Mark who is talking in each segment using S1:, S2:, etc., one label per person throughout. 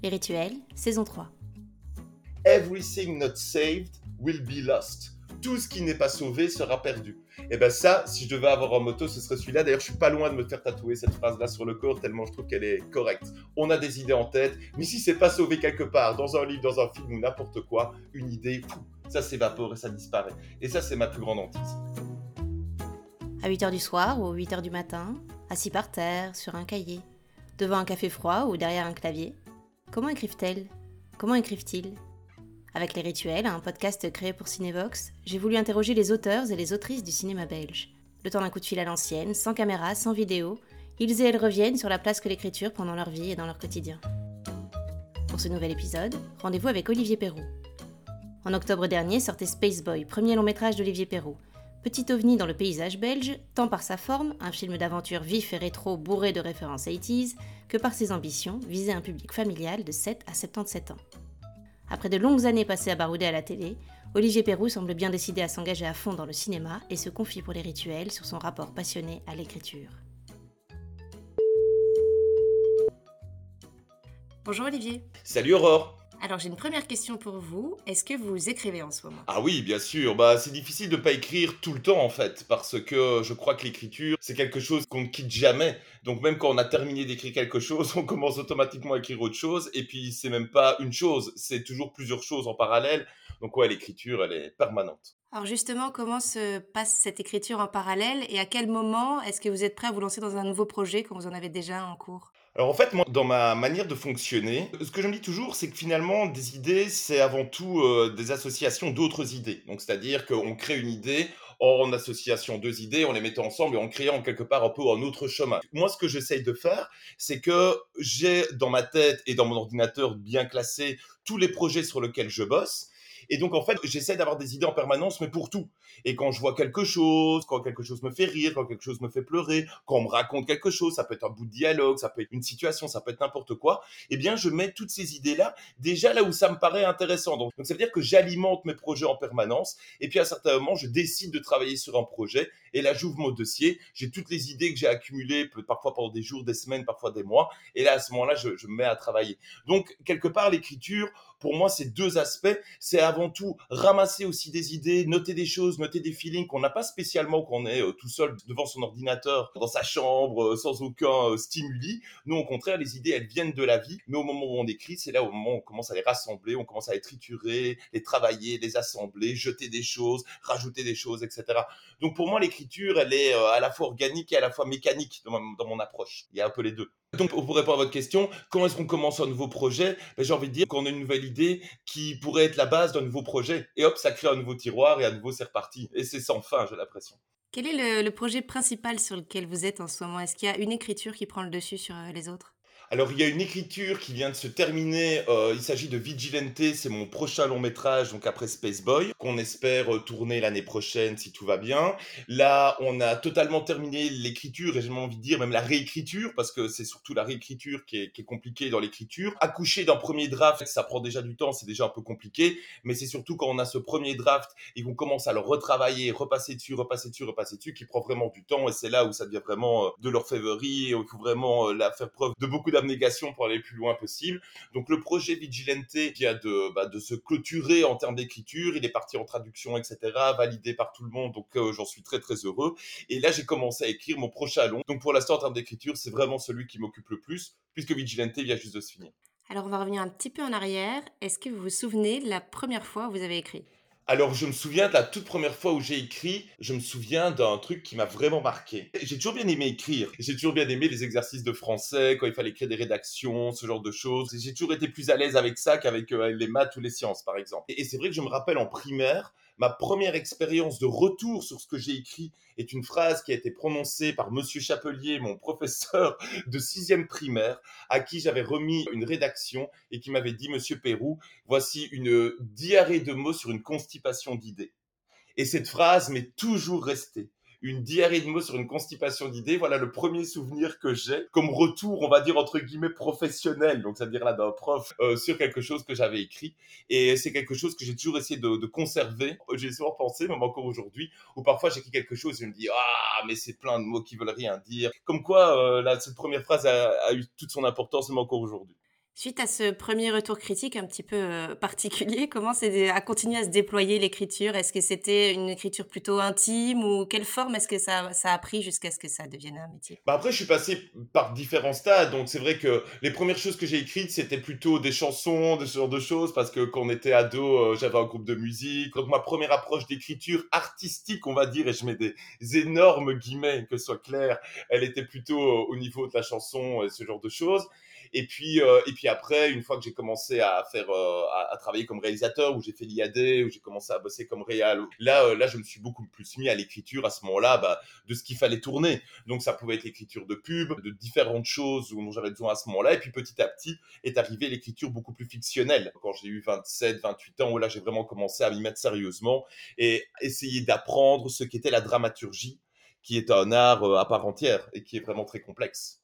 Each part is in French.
S1: Les rituels, saison 3.
S2: Everything not saved will be lost. Tout ce qui n'est pas sauvé sera perdu. Et ben ça, si je devais avoir en moto, ce serait celui-là. D'ailleurs, je suis pas loin de me faire tatouer cette phrase-là sur le corps tellement je trouve qu'elle est correcte. On a des idées en tête, mais si c'est pas sauvé quelque part, dans un livre, dans un film ou n'importe quoi, une idée, fou, ça s'évapore et ça disparaît. Et ça, c'est ma plus grande hantise.
S1: À 8h du soir ou 8h du matin, assis par terre, sur un cahier, devant un café froid ou derrière un clavier, comment écrivent-elles? Comment écrivent-ils? Avec Les Rituels, un podcast créé pour Cinevox, j'ai voulu interroger les auteurs et les autrices du cinéma belge. Le temps d'un coup de fil à l'ancienne, sans caméra, sans vidéo, ils et elles reviennent sur la place que l'écriture prend dans leur vie et dans leur quotidien. Pour ce nouvel épisode, rendez-vous avec Olivier Perrault. En octobre dernier sortait Space Boy, premier long métrage d'Olivier Perrault. Petit ovni dans le paysage belge, tant par sa forme, un film d'aventure vif et rétro bourré de références 80s, que par ses ambitions, viser un public familial de 7 à 77 ans. Après de longues années passées à barouder à la télé, Olivier Perrou semble bien décidé à s'engager à fond dans le cinéma et se confie pour les rituels sur son rapport passionné à l'écriture. Bonjour Olivier.
S2: Salut Aurore.
S1: Alors j'ai une première question pour vous. Est-ce que vous écrivez en ce moment?
S2: Ah oui, bien sûr. Bah, c'est difficile de ne pas écrire tout le temps en fait, parce que je crois que l'écriture c'est quelque chose qu'on ne quitte jamais. Donc même quand on a terminé d'écrire quelque chose, on commence automatiquement à écrire autre chose. Et puis c'est même pas une chose, c'est toujours plusieurs choses en parallèle. Donc ouais, l'écriture elle est permanente.
S1: Alors justement, comment se passe cette écriture en parallèle et à quel moment est-ce que vous êtes prêt à vous lancer dans un nouveau projet quand vous en avez déjà en cours?
S2: Alors en fait, moi, dans ma manière de fonctionner, ce que je me dis toujours, c'est que finalement, des idées, c'est avant tout euh, des associations d'autres idées. Donc c'est-à-dire qu'on crée une idée en association deux idées, on les mettant ensemble et en créant quelque part un peu un autre chemin. Moi, ce que j'essaye de faire, c'est que j'ai dans ma tête et dans mon ordinateur bien classé tous les projets sur lesquels je bosse. Et donc, en fait, j'essaie d'avoir des idées en permanence, mais pour tout. Et quand je vois quelque chose, quand quelque chose me fait rire, quand quelque chose me fait pleurer, quand on me raconte quelque chose, ça peut être un bout de dialogue, ça peut être une situation, ça peut être n'importe quoi, eh bien, je mets toutes ces idées-là déjà là où ça me paraît intéressant. Donc, ça veut dire que j'alimente mes projets en permanence. Et puis, à un certain moment, je décide de travailler sur un projet. Et là, j'ouvre mon dossier. J'ai toutes les idées que j'ai accumulées, parfois pendant des jours, des semaines, parfois des mois. Et là, à ce moment-là, je, me mets à travailler. Donc, quelque part, l'écriture, pour moi, c'est deux aspects. C'est avant tout ramasser aussi des idées, noter des choses, noter des feelings qu'on n'a pas spécialement quand on est euh, tout seul devant son ordinateur, dans sa chambre, euh, sans aucun euh, stimuli. Nous, au contraire, les idées, elles viennent de la vie. Mais au moment où on écrit, c'est là au moment où on commence à les rassembler, on commence à les triturer, les travailler, les assembler, jeter des choses, rajouter des choses, etc. Donc pour moi, l'écriture, elle est à la fois organique et à la fois mécanique dans, dans mon approche. Il y a un peu les deux. Donc, pour répondre à votre question, comment est-ce qu'on commence un nouveau projet? Ben, J'ai envie de dire qu'on a une nouvelle idée qui pourrait être la base d'un nouveau projet. Et hop, ça crée un nouveau tiroir et à nouveau c'est reparti. Et c'est sans fin, j'ai l'impression.
S1: Quel est le, projet principal sur lequel vous êtes en ce moment? Est-ce qu'il y a une écriture qui prend le dessus sur euh, les autres?
S2: Alors, il y a une écriture qui vient de se terminer. Euh, il s'agit de Vigilante. C'est mon prochain long métrage, donc après Space Boy, qu'on espère euh, tourner l'année prochaine si tout va bien. Là, on a totalement terminé l'écriture et j'ai envie de dire même la réécriture, parce que c'est surtout la réécriture qui est, qui est compliquée dans l'écriture. Accoucher d'un premier draft, ça prend déjà du temps, c'est déjà un peu compliqué. Mais c'est surtout quand on a ce premier draft et qu'on commence à le retravailler, repasser dessus, repasser dessus, repasser dessus, qui prend vraiment du temps. Et c'est là où ça devient vraiment euh, de l'orfèvrerie et où il faut vraiment la faire preuve de beaucoup négation pour aller le plus loin possible. Donc le projet Vigilante vient de, bah, de se clôturer en termes d'écriture, il est parti en traduction, etc., validé par tout le monde, donc euh, j'en suis très très heureux. Et là j'ai commencé à écrire mon prochain long. Donc pour l'instant en termes d'écriture, c'est vraiment celui qui m'occupe le plus, puisque Vigilante vient juste de se finir.
S1: Alors on va revenir un petit peu en arrière. Est-ce que vous vous souvenez de la première fois où vous avez écrit?
S2: Alors, je me souviens de la toute première fois où j'ai écrit, je me souviens d'un truc qui m'a vraiment marqué. J'ai toujours bien aimé écrire. J'ai toujours bien aimé les exercices de français, quand il fallait écrire des rédactions, ce genre de choses. J'ai toujours été plus à l'aise avec ça qu'avec euh, les maths ou les sciences, par exemple. Et, et c'est vrai que je me rappelle en primaire, ma première expérience de retour sur ce que j'ai écrit est une phrase qui a été prononcée par Monsieur Chapelier, mon professeur de sixième primaire, à qui j'avais remis une rédaction et qui m'avait dit, Monsieur Pérou, voici une diarrhée de mots sur une constipation d'idées. Et cette phrase m'est toujours restée une diarrhée de mots sur une constipation d'idées. Voilà le premier souvenir que j'ai comme retour, on va dire entre guillemets professionnel, donc c'est-à-dire là d'un prof euh, sur quelque chose que j'avais écrit. Et c'est quelque chose que j'ai toujours essayé de, conserver. J'ai souvent pensé, même encore aujourd'hui, où parfois j'écris quelque chose et je me dis ah mais c'est plein de mots qui veulent rien dire. Comme quoi, euh, là, cette première phrase a, a eu toute son importance même encore aujourd'hui.
S1: Suite à ce premier retour critique un petit peu, heu, particulier, comment c'est a continué à se déployer l'écriture? Est-ce que c'était une écriture plutôt intime ou quelle forme est-ce que ça ça a pris jusqu'à ce que ça devienne un métier?
S2: Bah, après, je suis passé par différents stades, donc c'est vrai que les premières choses que j'ai écrites, c'était plutôt des chansons, de ce genre de choses, parce que quand on était ado, heu, j'avais un groupe de musique. Donc ma première approche d'écriture artistique, on va dire, et je mets des énormes guillemets, que ce soit clair, elle était plutôt, heu, au niveau de la chanson et ce genre de choses. Et puis, euh, et puis après, une fois que j'ai commencé à faire, euh, à, travailler comme réalisateur, où j'ai fait l'IAD, où j'ai commencé à bosser comme réal, là, euh, là, je me suis beaucoup plus mis à l'écriture à ce moment-là, bah, de ce qu'il fallait tourner. Donc, ça pouvait être l'écriture de pub, de différentes choses dont j'avais besoin à ce moment-là. Et puis, petit à petit, est arrivée l'écriture beaucoup plus fictionnelle. Quand j'ai eu 27, 28 ans, où là, j'ai vraiment commencé à m'y mettre sérieusement et essayer d'apprendre ce qu'était la dramaturgie, qui est un art à part entière et qui est vraiment très complexe.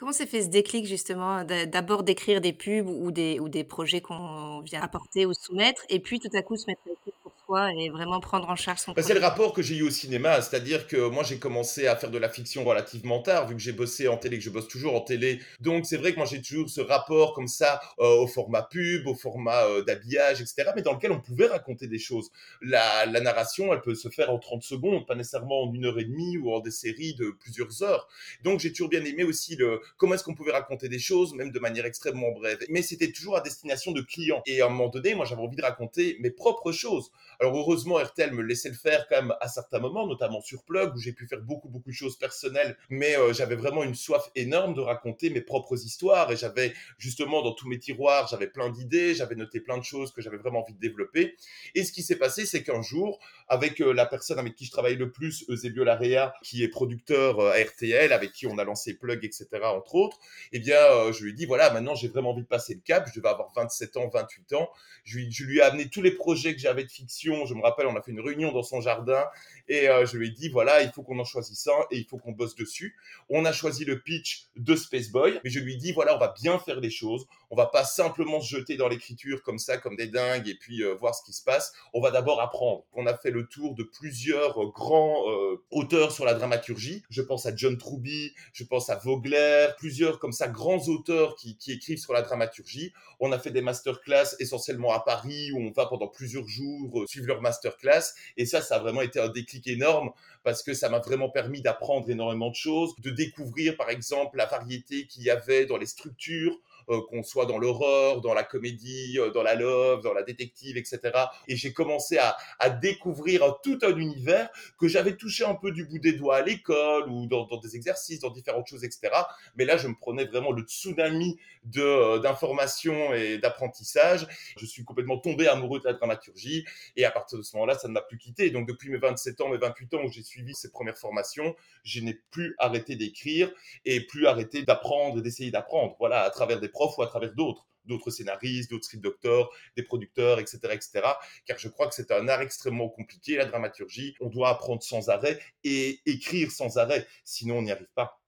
S1: Comment s'est fait ce déclic justement, d'abord d'écrire des pubs ou des ou des projets qu'on vient apporter ou soumettre et puis tout à coup se mettre à soi et vraiment prendre en charge son
S2: bah, C'est le rapport que j'ai eu au cinéma, c'est-à-dire que moi j'ai commencé à faire de la fiction relativement tard, vu que j'ai bossé en télé, que je bosse toujours en télé. Donc c'est vrai que moi j'ai toujours ce rapport comme ça euh, au format pub, au format euh, d'habillage, etc. Mais dans lequel on pouvait raconter des choses. La, la narration, elle peut se faire en 30 secondes, pas nécessairement en une heure et demie ou en des séries de plusieurs heures. Donc j'ai toujours bien aimé aussi le comment est-ce qu'on pouvait raconter des choses, même de manière extrêmement brève. Mais c'était toujours à destination de clients. Et à un moment donné, moi, j'avais envie de raconter mes propres choses. Alors heureusement, RTL me laissait le faire quand même à certains moments, notamment sur Plug, où j'ai pu faire beaucoup, beaucoup de choses personnelles. Mais euh, j'avais vraiment une soif énorme de raconter mes propres histoires. Et j'avais justement dans tous mes tiroirs, j'avais plein d'idées, j'avais noté plein de choses que j'avais vraiment envie de développer. Et ce qui s'est passé, c'est qu'un jour, avec euh, la personne avec qui je travaille le plus, Eusebio Larea, qui est producteur euh, à RTL, avec qui on a lancé Plug, etc., entre autres, eh bien, je lui ai dit, voilà, maintenant j'ai vraiment envie de passer le cap, je devais avoir 27 ans, 28 ans. Je lui ai amené tous les projets que j'avais de fiction. Je me rappelle, on a fait une réunion dans son jardin et euh, je lui ai dit, voilà, il faut qu'on en choisisse un et il faut qu'on bosse dessus. On a choisi le pitch de Space Boy, mais je lui ai dit, voilà, on va bien faire les choses. On va pas simplement se jeter dans l'écriture comme ça, comme des dingues, et puis euh, voir ce qui se passe. On va d'abord apprendre. On a fait le tour de plusieurs euh, grands auteurs sur la dramaturgie. Je pense à John Truby, je pense à Vogler, plusieurs comme ça grands auteurs qui, qui écrivent sur la dramaturgie. On a fait des masterclass essentiellement à Paris où on va pendant plusieurs jours suivre leur masterclass. Et ça, ça a vraiment été un déclic énorme parce que ça m'a vraiment permis d'apprendre énormément de choses, de découvrir par exemple la variété qu'il y avait dans les structures, euh, qu'on soit dans l'horreur, dans la comédie, euh, dans la love, dans la détective, etc. Et j'ai commencé à, découvrir tout un univers que j'avais touché un peu du bout des doigts à l'école ou dans, des exercices, dans différentes choses, etc. Mais là, je me prenais vraiment le tsunami euh, d'informations et d'apprentissage. Je suis complètement tombé amoureux de la dramaturgie et à partir de ce moment-là, ça ne m'a plus quitté. Donc depuis mes 27 ans, mes 28 ans où j'ai suivi ces premières formations, je n'ai plus arrêté d'écrire et plus arrêté d'apprendre et d'essayer d'apprendre. Voilà, à travers des profs ou à travers d'autres d'autres scénaristes, d'autres script doctors, des producteurs, etc., etc. Car je crois que c'est un art extrêmement compliqué, la dramaturgie. On doit apprendre sans arrêt et écrire sans arrêt, sinon on n'y arrive pas.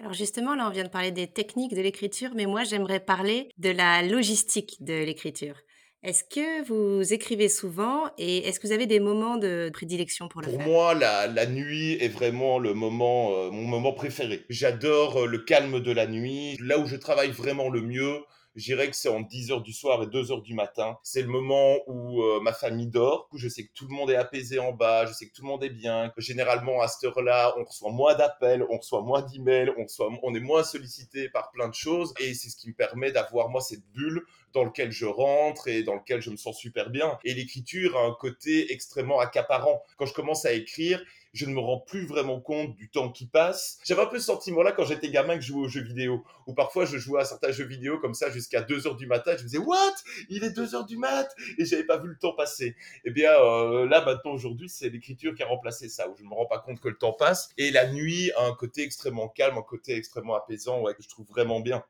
S1: Alors justement, là, on vient de parler des techniques de l'écriture, mais moi, j'aimerais parler de la logistique de l'écriture. Est-ce que vous écrivez souvent et est-ce que vous avez des moments de prédilection pour le
S2: pour
S1: faire?
S2: moi, la, la, nuit est vraiment le moment, euh, mon moment préféré. J'adore euh, le calme de la nuit, là où je travaille vraiment le mieux. Je dirais que c'est en 10h du soir et 2h du matin. C'est le moment où euh, ma famille dort. Je sais que tout le monde est apaisé en bas. Je sais que tout le monde est bien. Généralement, à cette heure-là, on reçoit moins d'appels, on reçoit moins d'emails, on, on est moins sollicité par plein de choses. Et c'est ce qui me permet d'avoir, moi, cette bulle dans lequel je rentre et dans lequel je me sens super bien. Et l'écriture a un côté extrêmement accaparant. Quand je commence à écrire, je ne me rends plus vraiment compte du temps qui passe. J'avais un peu ce sentiment-là quand j'étais gamin que je jouais aux jeux vidéo, ou parfois je jouais à certains jeux vidéo comme ça jusqu'à 2 heures du matin. Je me disais, what? Il est 2 heures du mat Et j'avais pas vu le temps passer. Eh bien, euh, là, maintenant, aujourd'hui, c'est l'écriture qui a remplacé ça, où je ne me rends pas compte que le temps passe. Et la nuit a un côté extrêmement calme, un côté extrêmement apaisant, ouais, que je trouve vraiment bien.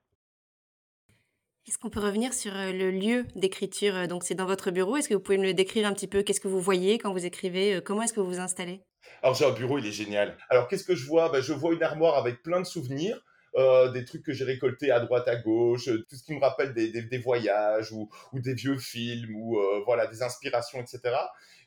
S1: Est-ce qu'on peut revenir sur euh, le lieu d'écriture? Euh, Donc, c'est dans votre bureau. Est-ce que vous pouvez me le décrire un petit peu? Qu'est-ce que vous voyez quand vous écrivez? Euh, Comment est-ce que vous vous installez?
S2: Alors, j'ai un bureau, il est génial. Alors, qu'est-ce que je vois? Ben, Je vois une armoire avec plein de souvenirs euh, des trucs que j'ai récoltés à droite à gauche, euh, tout ce qui me rappelle des, des, des voyages ou, ou, des vieux films ou euh, voilà des inspirations, etc.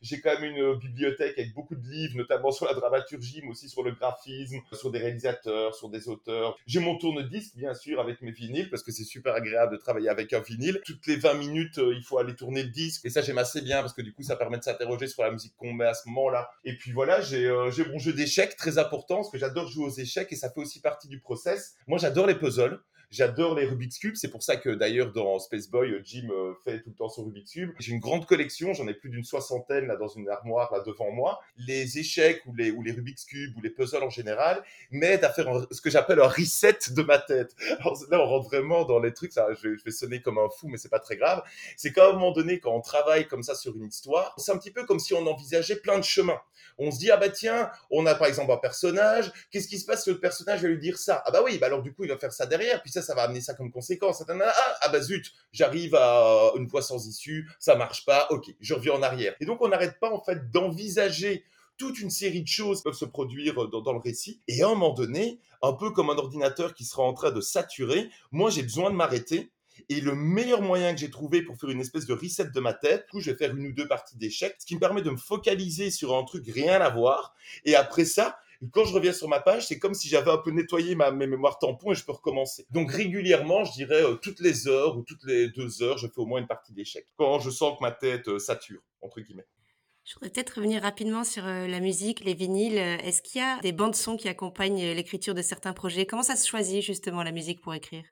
S2: J'ai quand même une bibliothèque avec beaucoup de livres, notamment sur la dramaturgie, mais aussi sur le graphisme, sur des réalisateurs, sur des auteurs. J'ai mon tourne-disque, bien sûr, avec mes vinyles, parce que c'est super agréable de travailler avec un vinyle. Toutes les 20 minutes, il faut aller tourner le disque. Et ça, j'aime assez bien, parce que du coup, ça permet de s'interroger sur la musique qu'on met à ce moment-là. Et puis voilà, j'ai euh, mon jeu d'échecs, très important, parce que j'adore jouer aux échecs, et ça fait aussi partie du process. Moi, j'adore les puzzles. J'adore les Rubik's Cube. C'est pour ça que d'ailleurs dans Space Boy, Jim euh, fait tout le temps son Rubik's Cube. J'ai une grande collection. J'en ai plus d'une soixantaine là dans une armoire là devant moi. Les échecs ou les, Rubik's Cube ou les puzzles en général m'aident à faire ce que j'appelle un reset de ma tête. Alors là, on rentre vraiment dans les trucs. Ça, je vais sonner comme un fou, mais c'est pas très grave. C'est qu'à un moment donné, quand on travaille comme ça sur une histoire, c'est un petit peu comme si on envisageait plein de chemins. On se dit ah bah tiens, on a par exemple un personnage. Qu'est-ce qui se passe si le personnage va lui dire ça? Ah bah oui, bah alors du coup il va faire ça derrière. Puis ça ça va amener ça comme conséquence. Ah, ah bah zut, j'arrive à une voie sans issue, ça marche pas, ok, je reviens en arrière. Et donc on n'arrête pas en fait d'envisager toute une série de choses qui peuvent se produire dans, dans, le récit. Et à un moment donné, un peu comme un ordinateur qui sera en train de saturer, moi j'ai besoin de m'arrêter. Et le meilleur moyen que j'ai trouvé pour faire une espèce de reset de ma tête, du coup, je vais faire une ou deux parties d'échecs, ce qui me permet de me focaliser sur un truc rien à voir. Et après ça, quand je reviens sur ma page, c'est comme si j'avais un peu nettoyé ma, mes mémoires tampons et je peux recommencer. Donc régulièrement, je dirais euh, toutes les heures ou toutes les deux heures, je fais au moins une partie d'échecs. Quand je sens que ma tête euh, sature, entre guillemets.
S1: Je voudrais peut-être revenir rapidement sur euh, la musique, les vinyles. Est-ce qu'il y a des bandes son qui accompagnent l'écriture de certains projets? Comment ça se choisit justement la musique pour écrire?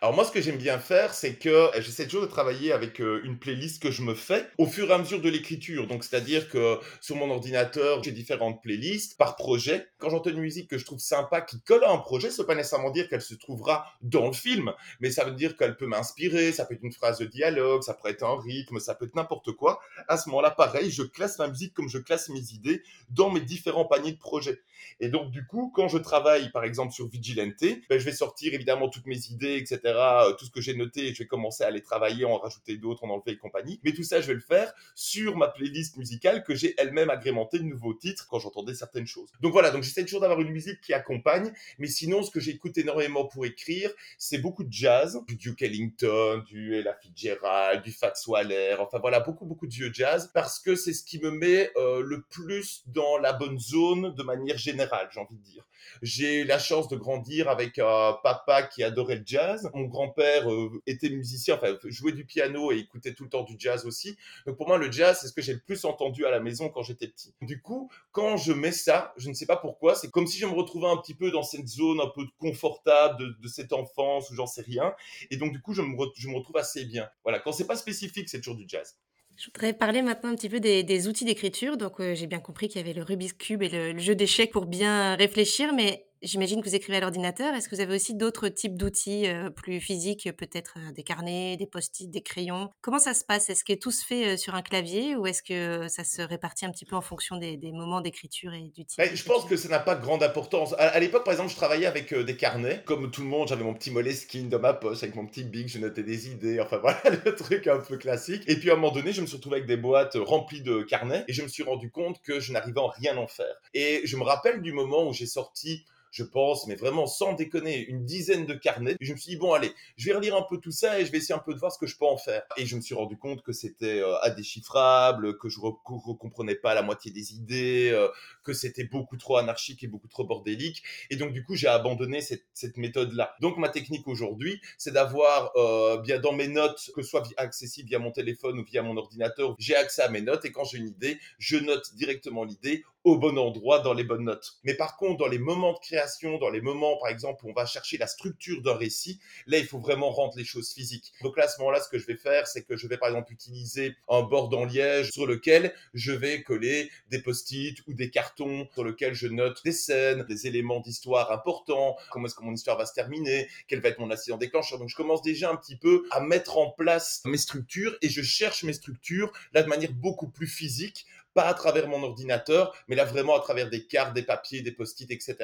S2: Alors moi, ce que j'aime bien faire, c'est que j'essaie toujours de travailler avec euh, une playlist que je me fais au fur et à mesure de l'écriture. Donc, c'est-à-dire que sur mon ordinateur, j'ai différentes playlists par projet. Quand j'entends une musique que je trouve sympa, qui colle à un projet, ça veut pas nécessairement dire qu'elle se trouvera dans le film, mais ça veut dire qu'elle peut m'inspirer. Ça peut être une phrase de dialogue, ça peut être un rythme, ça peut être n'importe quoi. À ce moment-là, pareil, je classe ma musique comme je classe mes idées dans mes différents paniers de projets. Et donc, du coup, quand je travaille, par exemple, sur Vigilante, ben, je vais sortir évidemment toutes mes idées, etc., euh, tout ce que j'ai noté, je vais commencer à les travailler, en rajouter d'autres, en enlever et compagnie. Mais tout ça, je vais le faire sur ma playlist musicale que j'ai elle-même agrémentée de nouveaux titres quand j'entendais certaines choses. Donc voilà, donc j'essaie toujours d'avoir une musique qui accompagne, mais sinon, ce que j'écoute énormément pour écrire, c'est beaucoup de jazz, du Duke Ellington, du Ella Fitzgerald, du Fats Waller, enfin voilà, beaucoup, beaucoup de vieux jazz, parce que c'est ce qui me met euh, le plus dans la bonne zone de manière générale, j'ai envie de dire. J'ai la chance de grandir avec un papa qui adorait le jazz. Mon grand-père était musicien, enfin jouait du piano et écoutait tout le temps du jazz aussi. Donc pour moi, le jazz, c'est ce que j'ai le plus entendu à la maison quand j'étais petit. Du coup, quand je mets ça, je ne sais pas pourquoi, c'est comme si je me retrouvais un petit peu dans cette zone un peu confortable de, cette enfance ou j'en sais rien. Et donc du coup, je me, retrouve assez bien. Voilà, quand c'est pas spécifique, c'est toujours du jazz.
S1: Je voudrais parler maintenant un petit peu des, outils d'écriture. Donc, j'ai bien compris qu'il y avait le Rubik's Cube et le jeu d'échecs pour bien réfléchir, mais J'imagine que vous écrivez à l'ordinateur. Est-ce que vous avez aussi d'autres types d'outils euh, plus physiques, peut-être euh, des carnets, des post-it, des crayons? Comment ça se passe? Est-ce que tout se fait euh, sur un clavier ou est-ce que ça se répartit un petit peu en fonction des, des moments d'écriture et du type
S2: ben, Je pense que ça n'a pas grande importance. À, l'époque, par exemple, je travaillais avec des carnets. Comme tout le monde, j'avais mon petit Moleskine dans ma poche avec mon petit Big, je notais des idées. Enfin voilà, le truc un peu classique. Et puis à un moment donné, je me suis retrouvé avec des boîtes remplies de carnets et je me suis rendu compte que je n'arrivais en rien en faire. Et je me rappelle du moment où j'ai sorti je pense, mais vraiment sans déconner, une dizaine de carnets. Et je me suis dit, bon, allez, je vais relire un peu tout ça et je vais essayer un peu de voir ce que je peux en faire. Et je me suis rendu compte que c'était euh, indéchiffrable, que je ne comprenais pas la moitié des idées, euh, que c'était beaucoup trop anarchique et beaucoup trop bordélique. Et donc, du coup, j'ai abandonné cette, cette méthode-là. Donc, ma technique aujourd'hui, c'est d'avoir euh, bien dans mes notes, que ce soit accessible via mon téléphone ou via mon ordinateur, j'ai accès à mes notes et quand j'ai une idée, je note directement l'idée au bon endroit dans les bonnes notes. Mais par contre, dans les moments de création, dans les moments, par exemple, où on va chercher la structure d'un récit, là, il faut vraiment rendre les choses physiques. Donc là, à ce moment-là, ce que je vais faire, c'est que je vais, par exemple, utiliser un bord en liège sur lequel je vais coller des post-it ou des cartons sur lequel je note des scènes, des éléments d'histoire importants, comment est-ce que mon histoire va se terminer, quel va être mon accident déclencheur. Donc je commence déjà un petit peu à mettre en place mes structures et je cherche mes structures là de manière beaucoup plus physique pas à travers mon ordinateur, mais là vraiment à travers des cartes, des papiers, des post-it, etc.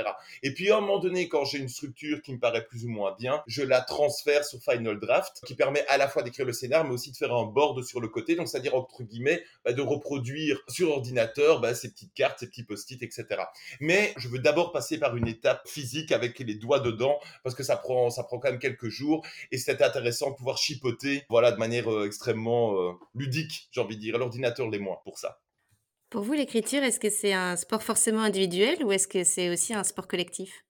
S2: Et puis à un moment donné, quand j'ai une structure qui me paraît plus ou moins bien, je la transfère sur Final Draft, qui permet à la fois d'écrire le scénar, mais aussi de faire un board sur le côté, donc c'est-à-dire entre guillemets bah, de reproduire sur ordinateur bah, ces petites cartes, ces petits post-it, etc. Mais je veux d'abord passer par une étape physique avec les doigts dedans, parce que ça prend, ça prend quand même quelques jours, et c'est intéressant de pouvoir chipoter, voilà, de manière euh, extrêmement euh, ludique, j'ai envie de dire. L'ordinateur l'est moins pour ça.
S1: Pour vous, l'écriture, est-ce que c'est un sport forcément individuel ou est-ce que c'est aussi un sport collectif?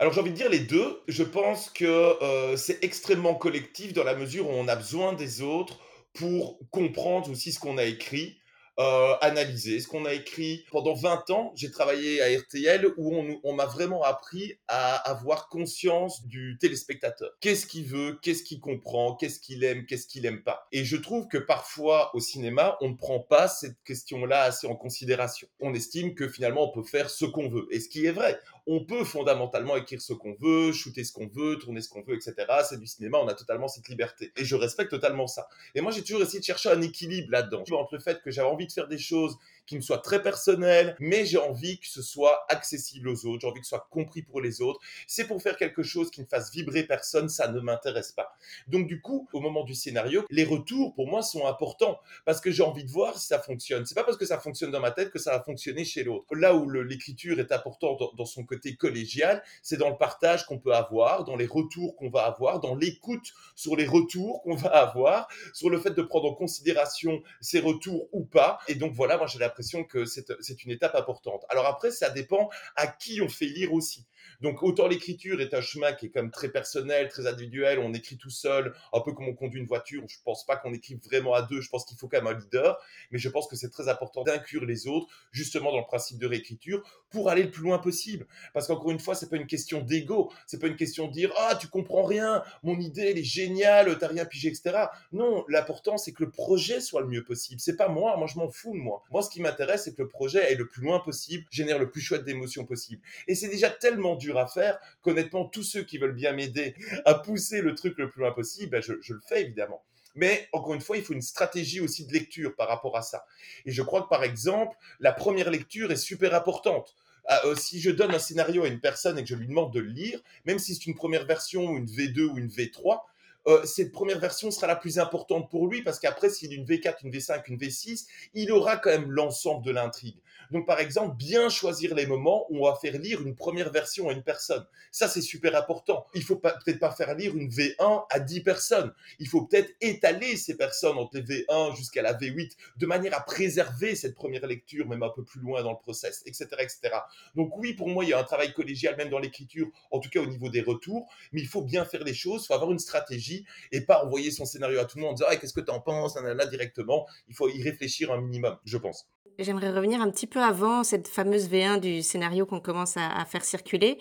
S2: Alors j'ai envie de dire les deux. Je pense que euh, c'est extrêmement collectif dans la mesure où on a besoin des autres pour comprendre aussi ce qu'on a écrit euh, analyser ce qu'on a écrit. Pendant 20 ans, j'ai travaillé à RTL où on, on m'a vraiment appris à avoir conscience du téléspectateur. Qu'est-ce qu'il veut, qu'est-ce qu'il comprend, qu'est-ce qu'il aime, qu'est-ce qu'il aime pas. Et je trouve que parfois au cinéma, on ne prend pas cette question-là assez en considération. On estime que finalement on peut faire ce qu'on veut. Et ce qui est vrai, on peut fondamentalement écrire ce qu'on veut, shooter ce qu'on veut, tourner ce qu'on veut, etc. C'est du cinéma, on a totalement cette liberté. Et je respecte totalement ça. Et moi, j'ai toujours essayé de chercher un équilibre là-dedans. Entre le fait que j'avais envie de faire des choses qui me soient très personnelles, mais j'ai envie que ce soit accessible aux autres, j'ai envie que ce soit compris pour les autres. C'est pour faire quelque chose qui ne fasse vibrer personne, ça ne m'intéresse pas. Donc du coup, au moment du scénario, les retours pour moi sont importants parce que j'ai envie de voir si ça fonctionne. C'est pas parce que ça fonctionne dans ma tête que ça va fonctionner chez l'autre. Là où l'écriture est importante dans, son côté collégial, c'est dans le partage qu'on peut avoir, dans les retours qu'on va avoir, dans l'écoute sur les retours qu'on va avoir, sur le fait de prendre en considération ces retours ou pas. Et donc voilà, moi j'ai que c'est une étape importante. Alors après, ça dépend à qui on fait lire aussi. Donc autant l'écriture est un chemin qui est même très personnel, très individuel, on écrit tout seul, un peu comme on conduit une voiture. Je pense pas qu'on écrive vraiment à deux, je pense qu'il faut quand même un leader, mais je pense que c'est très important d'inclure les autres justement dans le principe de réécriture pour aller le plus loin possible. Parce qu'encore une fois, c'est pas une question d'ego, c'est pas une question de dire ah tu comprends rien, mon idée elle est géniale, t'as rien pigé, etc. Non, l'important c'est que le projet soit le mieux possible. C'est pas moi, moi je m'en fous de moi. Moi ce qui m'intéresse c'est que le projet est le plus loin possible, génère le plus chouette d'émotions possible. Et c'est déjà tellement dur à faire qu'honnêtement, tous ceux qui veulent bien m'aider à pousser le truc le plus loin possible, ben, je, le fais évidemment. Mais encore une fois, il faut une stratégie aussi de lecture par rapport à ça. Et je crois que par exemple, la première lecture est super importante. Ah, euh, si je donne un scénario à une personne et que je lui demande de le lire, même si c'est une première version une V2 ou une V3, euh, cette première version sera la plus importante pour lui parce qu'après, s'il a une V4, une V5, une V6, il aura quand même l'ensemble de l'intrigue. Donc, par exemple, bien choisir les moments où on va faire lire une première version à une personne. Ça, c'est super important. Il faut peut-être pas faire lire une V1 à 10 personnes. Il faut peut-être étaler ces personnes entre les V1 jusqu'à la V8 de manière à préserver cette première lecture, même un peu plus loin dans le process, etc., etc. Donc, oui, pour moi, il y a un travail collégial même dans l'écriture, en tout cas au niveau des retours, mais il faut bien faire les choses, il faut avoir une stratégie et pas envoyer son scénario à tout le monde en disant qu'est-ce que tu en penses, là, directement. Il faut y réfléchir un minimum, je pense.
S1: J'aimerais revenir un petit peu avant cette fameuse V1 du scénario qu'on commence à, faire circuler.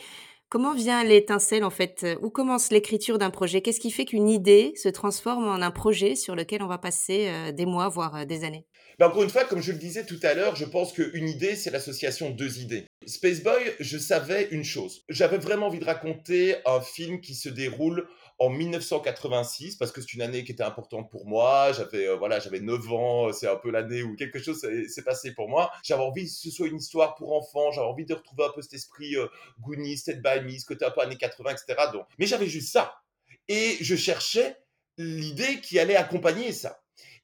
S1: Comment vient l'étincelle en fait? Où commence l'écriture d'un projet? Qu'est-ce qui fait qu'une idée se transforme en un projet sur lequel on va passer euh, des mois, voire euh, des années?
S2: Ben Encore une fois, comme je le disais tout à l'heure, je pense qu'une idée, c'est l'association de deux idées. Spaceboy, je savais une chose. J'avais vraiment envie de raconter un film qui se déroule en 1986 parce que c'est une année qui était importante pour moi. J'avais euh, voilà, j'avais 9 ans, c'est un peu l'année où quelque chose s'est passé pour moi. J'avais envie que ce soit une histoire pour enfants, j'avais envie de retrouver un peu cet esprit euh, Goonies, Ted by Me, ce côté un peu années 80, etc. Donc, mais j'avais juste ça et je cherchais l'idée qui allait accompagner ça.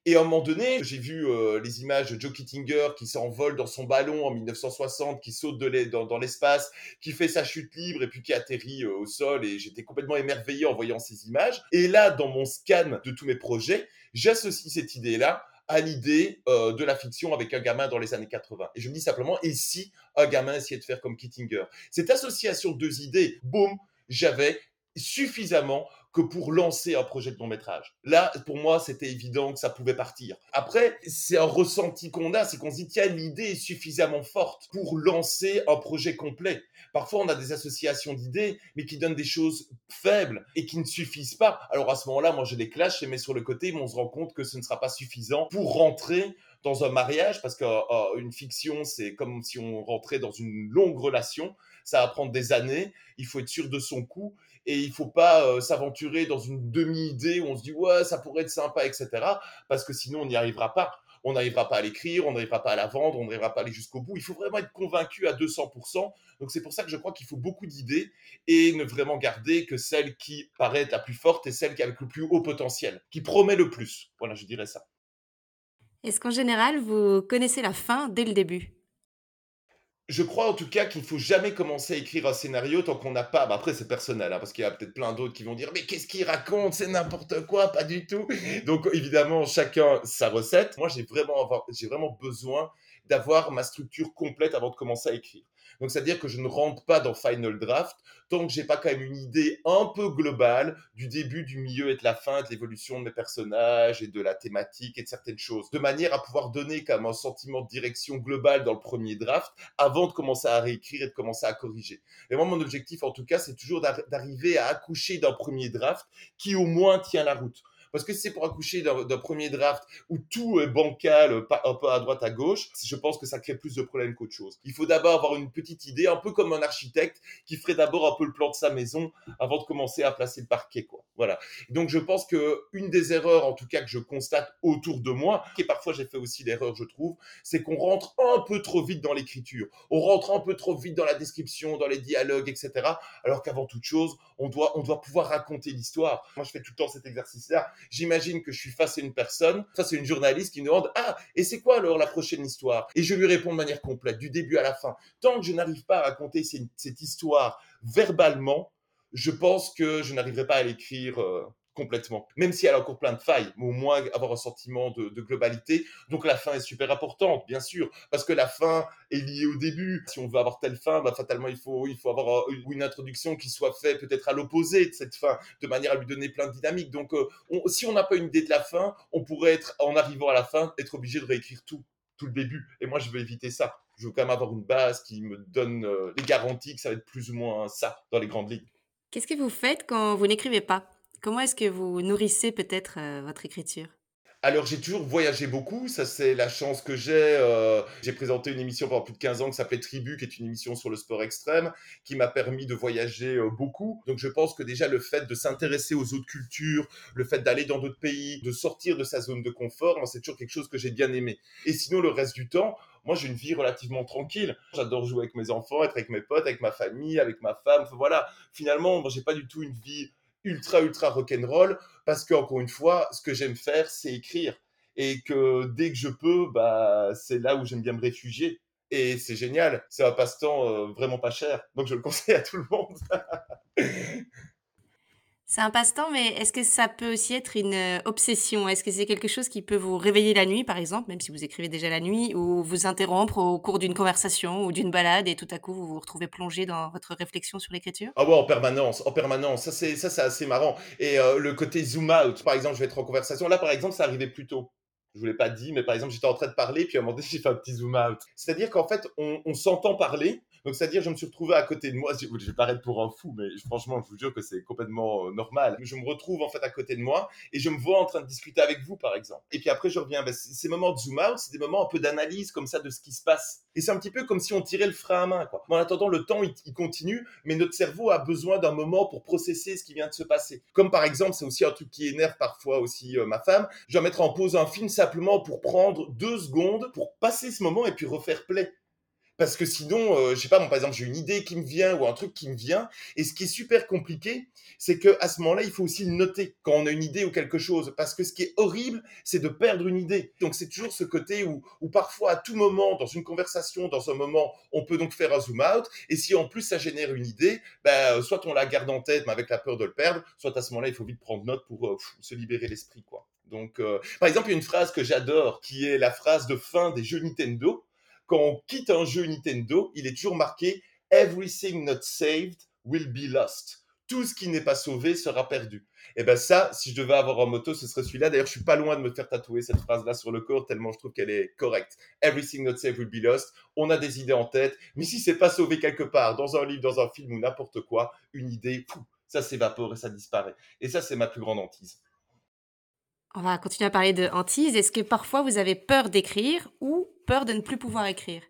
S2: Et à un moment donné, j'ai vu euh, les images de Joe Kittinger qui s'envole dans son ballon en 1960, qui saute dans, l'espace, qui fait sa chute libre et puis qui atterrit euh, au sol. Et j'étais complètement émerveillé en voyant ces images. Et là, dans mon scan de tous mes projets, j'associe cette idée-là à l'idée euh, de la fiction avec un gamin dans les années 80. Et je me dis simplement, et si un gamin essayait de faire comme Kittinger? Cette association de deux idées, boum, j'avais suffisamment que pour lancer un projet de long métrage. Là, pour moi, c'était évident que ça pouvait partir. Après, c'est un ressenti qu'on a, c'est qu'on se dit, tiens, l'idée est suffisamment forte pour lancer un projet complet. Parfois, on a des associations d'idées, mais qui donnent des choses faibles et qui ne suffisent pas. Alors à ce moment-là, moi, je les clash, je les mets sur le côté, mais on se rend compte que ce ne sera pas suffisant pour rentrer dans un mariage, parce qu'une fiction, c'est comme si on rentrait dans une longue relation. Ça va prendre des années. Il faut être sûr de son coup et il faut pas euh, s'aventurer dans une demi-idée où on se dit ouais ça pourrait être sympa etc parce que sinon on n'y arrivera pas on n'arrivera pas à l'écrire, on n'arrivera pas à la vendre, on n'arrivera pas à aller jusqu'au bout. Il faut vraiment être convaincu à 200%. Donc c'est pour ça que je crois qu'il faut beaucoup d'idées et ne vraiment garder que celle qui paraît la plus forte et celle qui a le plus haut potentiel, qui promet le plus. Voilà, je dirais ça.
S1: Est-ce qu'en général, vous connaissez la fin dès le début?
S2: Je crois en tout cas qu'il ne faut jamais commencer à écrire un scénario tant qu'on n'a pas. Bah après, c'est personnel, hein, parce qu'il y a peut-être plein d'autres qui vont dire Mais qu'est-ce qu'il raconte? C'est n'importe quoi, pas du tout. Donc, évidemment, chacun sa recette. Moi, j'ai vraiment, j'ai vraiment besoin d'avoir ma structure complète avant de commencer à écrire. Donc, c'est-à-dire que je ne rentre pas dans Final Draft tant que j'ai pas quand même une idée un peu globale du début, du milieu et de la fin, de l'évolution de mes personnages et de la thématique et de certaines choses, de manière à pouvoir donner comme un sentiment de direction globale dans le premier draft avant de commencer à réécrire et de commencer à corriger. Et moi, mon objectif, en tout cas, c'est toujours d'arriver à accoucher d'un premier draft qui au moins tient la route. Parce que c'est pour accoucher d'un premier draft où tout est bancal, un peu à droite, à gauche, je pense que ça crée plus de problèmes qu'autre chose. Il faut d'abord avoir une petite idée, un peu comme un architecte qui ferait d'abord un peu le plan de sa maison avant de commencer à placer le parquet, quoi. Voilà. Donc je pense que une des erreurs, en tout cas que je constate autour de moi, et parfois j'ai fait aussi l'erreur, je trouve, c'est qu'on rentre un peu trop vite dans l'écriture. On rentre un peu trop vite dans la description, dans les dialogues, etc. Alors qu'avant toute chose, on doit, on doit pouvoir raconter l'histoire. Moi, je fais tout le temps cet exercice-là. J'imagine que je suis face à une personne, face à une journaliste qui me demande Ah, et c'est quoi alors la prochaine histoire? Et je lui réponds de manière complète, du début à la fin. Tant que je n'arrive pas à raconter cette histoire verbalement, je pense que je n'arriverai pas à l'écrire euh, complètement. Même si elle a encore plein de failles, mais au moins avoir un sentiment de, globalité. Donc la fin est super importante, bien sûr, parce que la fin est liée au début. Si on veut avoir telle fin, bah, fatalement, il faut, avoir euh, une introduction qui soit faite peut-être à l'opposé de cette fin, de manière à lui donner plein de dynamique. Donc euh, si on n'a pas une idée de la fin, on pourrait être, en arrivant à la fin, être obligé de réécrire tout, tout le début. Et moi, je veux éviter ça. Je veux quand même avoir une base qui me donne euh, les garanties que ça va être plus ou moins ça dans les grandes ligues.
S1: Qu'est-ce que vous faites quand vous n'écrivez pas? Comment est-ce que vous nourrissez peut-être euh, votre écriture?
S2: Alors j'ai toujours voyagé beaucoup, ça c'est la chance que j'ai. Euh, j'ai présenté une émission pendant plus de 15 ans qui s'appelait Tribu, qui est une émission sur le sport extrême, qui m'a permis de voyager euh, beaucoup. Donc je pense que déjà le fait de s'intéresser aux autres cultures, le fait d'aller dans d'autres pays, de sortir de sa zone de confort, c'est toujours quelque chose que j'ai bien aimé. Et sinon le reste du temps, moi j'ai une vie relativement tranquille. J'adore jouer avec mes enfants, être avec mes potes, avec ma famille, avec ma femme. Voilà, finalement, moi j'ai pas du tout une vie ultra, ultra rock'n'roll, parce qu'encore une fois, ce que j'aime faire, c'est écrire. Et que dès que je peux, bah, c'est là où j'aime bien me réfugier. Et c'est génial, c'est un passe-temps euh, vraiment pas cher. Donc je le conseille à tout le monde.
S1: C'est un passe-temps, mais est-ce que ça peut aussi être une euh, obsession? Est-ce que c'est quelque chose qui peut vous réveiller la nuit, par exemple, même si vous écrivez déjà la nuit, ou vous interrompre au cours d'une conversation ou d'une balade, et tout à coup vous vous retrouvez plongé dans votre réflexion sur l'écriture?
S2: Ah ouais, en permanence, en permanence. Ça, c'est ça, c'est assez marrant. Et euh, le côté zoom out, par exemple, je vais être en conversation. Là, par exemple, ça arrivait plus tôt je vous l'ai pas dit, mais par exemple, j'étais en train de parler, puis à un moment donné, j'ai fait un petit zoom out. C'est-à-dire qu'en fait, on, on s'entend parler, donc, c'est-à-dire, je me suis retrouvé à côté de moi. Je, vais paraître pour un fou, mais franchement, je vous jure que c'est complètement euh, normal. Je me retrouve en fait à côté de moi et je me vois en train de discuter avec vous, par exemple. Et puis après, je reviens. Ben, ces moments de zoom out, c'est des moments un peu d'analyse comme ça de ce qui se passe. Et c'est un petit peu comme si on tirait le frein à main. En attendant, le temps, il, continue, mais notre cerveau a besoin d'un moment pour processer ce qui vient de se passer. Comme par exemple, c'est aussi un truc qui énerve parfois aussi euh, ma femme. Je vais mettre en pause un film simplement pour prendre deux secondes pour passer ce moment et puis refaire play parce que sinon, euh, je sais pas, par exemple, j'ai une idée qui me vient ou un truc qui me vient, et ce qui est super compliqué, c'est que à ce moment-là, il faut aussi le noter quand on a une idée ou quelque chose, parce que ce qui est horrible, c'est de perdre une idée. Donc c'est toujours ce côté où, où parfois à tout moment, dans une conversation, dans un moment, on peut donc faire un zoom out, et si en plus ça génère une idée, ben, soit on la garde en tête, mais avec la peur de le perdre, soit à ce moment-là, il faut vite prendre note pour euh, se libérer l'esprit, quoi. Donc, euh, par exemple, il y a une phrase que j'adore, qui est la phrase de fin des jeux Nintendo quand on quitte un jeu Nintendo, il est toujours marqué Everything not saved will be lost. Tout ce qui n'est pas sauvé sera perdu. Et ben ça, si je devais avoir un moto, ce serait celui-là. D'ailleurs, je suis pas loin de me faire tatouer cette phrase-là sur le corps tellement je trouve qu'elle est correcte. Everything not saved will be lost. On a des idées en tête, mais si c'est pas sauvé quelque part, dans un livre, dans un film ou n'importe quoi, une idée, ça s'évapore et ça disparaît. Et ça, c'est ma plus grande hantise.
S1: On va continuer à parler de hantise. Est-ce que parfois vous avez peur d'écrire ou peur de ne plus pouvoir écrire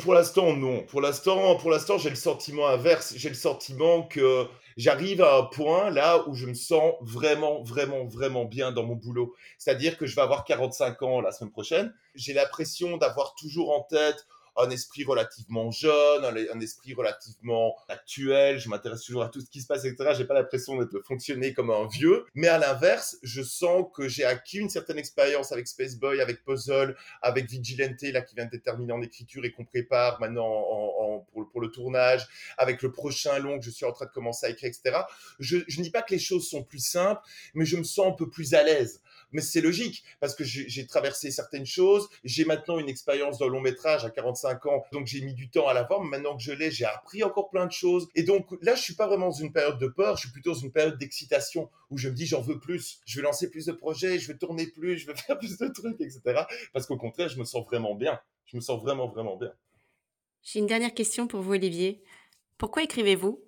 S2: Pour l'instant, non. Pour l'instant, pour l'instant, j'ai le sentiment inverse. J'ai le sentiment que j'arrive à un point là où je me sens vraiment, vraiment, vraiment bien dans mon boulot. C'est-à-dire que je vais avoir 45 ans la semaine prochaine. J'ai l'impression d'avoir toujours en tête un esprit relativement jeune, un, esprit relativement actuel. Je m'intéresse toujours à tout ce qui se passe, etc. J'ai pas l'impression de fonctionner comme un vieux. Mais à l'inverse, je sens que j'ai acquis une certaine expérience avec Space Boy, avec Puzzle, avec Vigilante, là, qui vient de terminer en écriture et qu'on prépare maintenant pour, pour, le tournage, avec le prochain long que je suis en train de commencer à écrire, etc. Je, je ne dis pas que les choses sont plus simples, mais je me sens un peu plus à l'aise mais c'est logique parce que j'ai traversé certaines choses. J'ai maintenant une expérience dans le long métrage à 45 ans, donc j'ai mis du temps à l'avoir. Maintenant que je l'ai, j'ai appris encore plein de choses. Et donc là, je suis pas vraiment dans une période de peur, je suis plutôt dans une période d'excitation où je me dis j'en veux plus, je vais lancer plus de projets, je vais tourner plus, je vais faire plus de trucs, etc. Parce qu'au contraire, je me sens vraiment bien. Je me sens vraiment, vraiment bien.
S1: J'ai une dernière question pour vous, Olivier. Pourquoi écrivez-vous?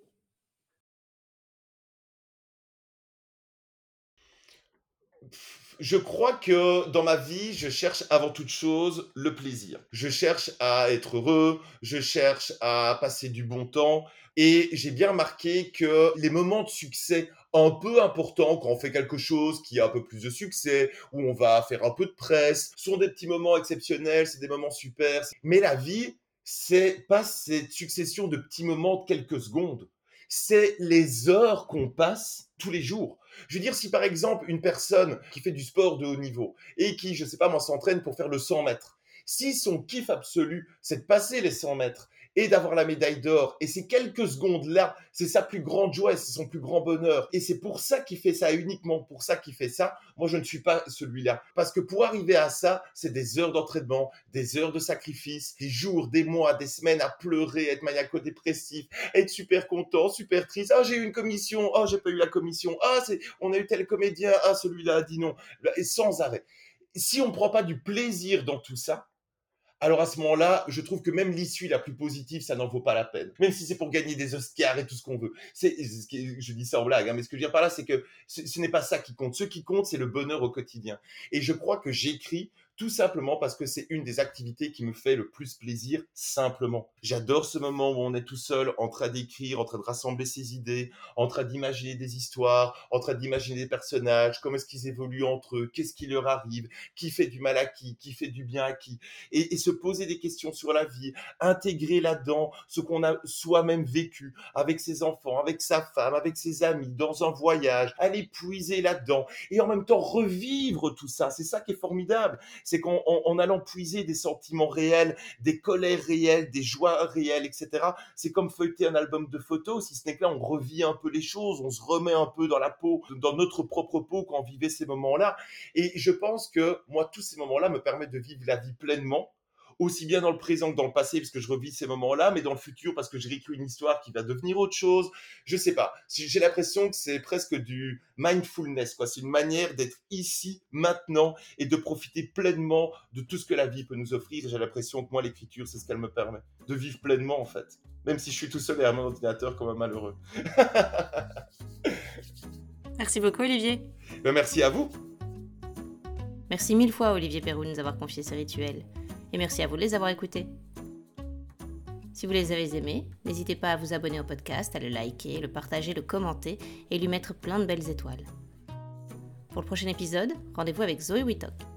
S2: Je crois que dans ma vie, je cherche avant toute chose le plaisir. Je cherche à être heureux, je cherche à passer du bon temps. Et j'ai bien remarqué que les moments de succès un peu importants, quand on fait quelque chose qui a un peu plus de succès, où on va faire un peu de presse, sont des petits moments exceptionnels, c'est des moments super. Mais la vie, c'est pas cette succession de petits moments de quelques secondes. C'est les heures qu'on passe tous les jours. Je veux dire, si par exemple une personne qui fait du sport de haut niveau et qui, je sais pas moi, s'entraîne pour faire le 100 mètres, si son kiff absolu, c'est de passer les 100 mètres et d'avoir la médaille d'or. Et ces quelques secondes-là, c'est sa plus grande joie, c'est son plus grand bonheur. Et c'est pour ça qu'il fait ça, uniquement pour ça qu'il fait ça. Moi, je ne suis pas celui-là. Parce que pour arriver à ça, c'est des heures d'entraînement, des heures de sacrifice, des jours, des mois, des semaines à pleurer, être maniaco-dépressif, être super content, super triste. Ah, j'ai eu une commission. Ah, j'ai pas eu la commission. Ah, c'est, on a eu tel comédien. Ah, celui-là a dit non. Et sans arrêt. Si on ne prend pas du plaisir dans tout ça, alors à ce moment-là, je trouve que même l'issue la plus positive, ça n'en vaut pas la peine. Même si c'est pour gagner des Oscars et tout ce qu'on veut. C'est, je dis ça en blague, hein, mais ce que je veux dire par là, c'est que ce, ce n'est pas ça qui compte. Ce qui compte, c'est le bonheur au quotidien. Et je crois que j'écris tout simplement parce que c'est une des activités qui me fait le plus plaisir, simplement. J'adore ce moment où on est tout seul, en train d'écrire, en train de rassembler ses idées, en train d'imaginer des histoires, en train d'imaginer des personnages, comment est-ce qu'ils évoluent entre eux, qu'est-ce qui leur arrive, qui fait du mal à qui, qui fait du bien à qui, et, se poser des questions sur la vie, intégrer là-dedans ce qu'on a soi-même vécu avec ses enfants, avec sa femme, avec ses amis, dans un voyage, aller puiser là-dedans, et en même temps revivre tout ça. C'est ça qui est formidable c'est qu'en allant puiser des sentiments réels, des colères réelles, des joies réelles, etc., c'est comme feuilleter un album de photos, si ce n'est que là, on revit un peu les choses, on se remet un peu dans la peau, dans notre propre peau quand on vivait ces moments-là. Et je pense que moi, tous ces moments-là me permettent de vivre la vie pleinement, aussi bien dans le présent que dans le passé, parce que je revis ces moments-là, mais dans le futur, parce que je réécris une histoire qui va devenir autre chose. Je sais pas. J'ai l'impression que c'est presque du mindfulness, quoi. C'est une manière d'être ici, maintenant, et de profiter pleinement de tout ce que la vie peut nous offrir. J'ai l'impression que moi, l'écriture, c'est ce qu'elle me permet. De vivre pleinement, en fait. Même si je suis tout seul derrière mon ordinateur comme un malheureux.
S1: merci beaucoup, Olivier.
S2: Ben, merci à vous.
S1: Merci mille fois, Olivier Perrou, de nous avoir confié ces rituels et merci à vous de les avoir écoutés. Si vous les avez aimés, n'hésitez pas à vous abonner au podcast, à le liker, le partager, le commenter et lui mettre plein de belles étoiles. Pour le prochain épisode, rendez-vous avec Zoé Wittok.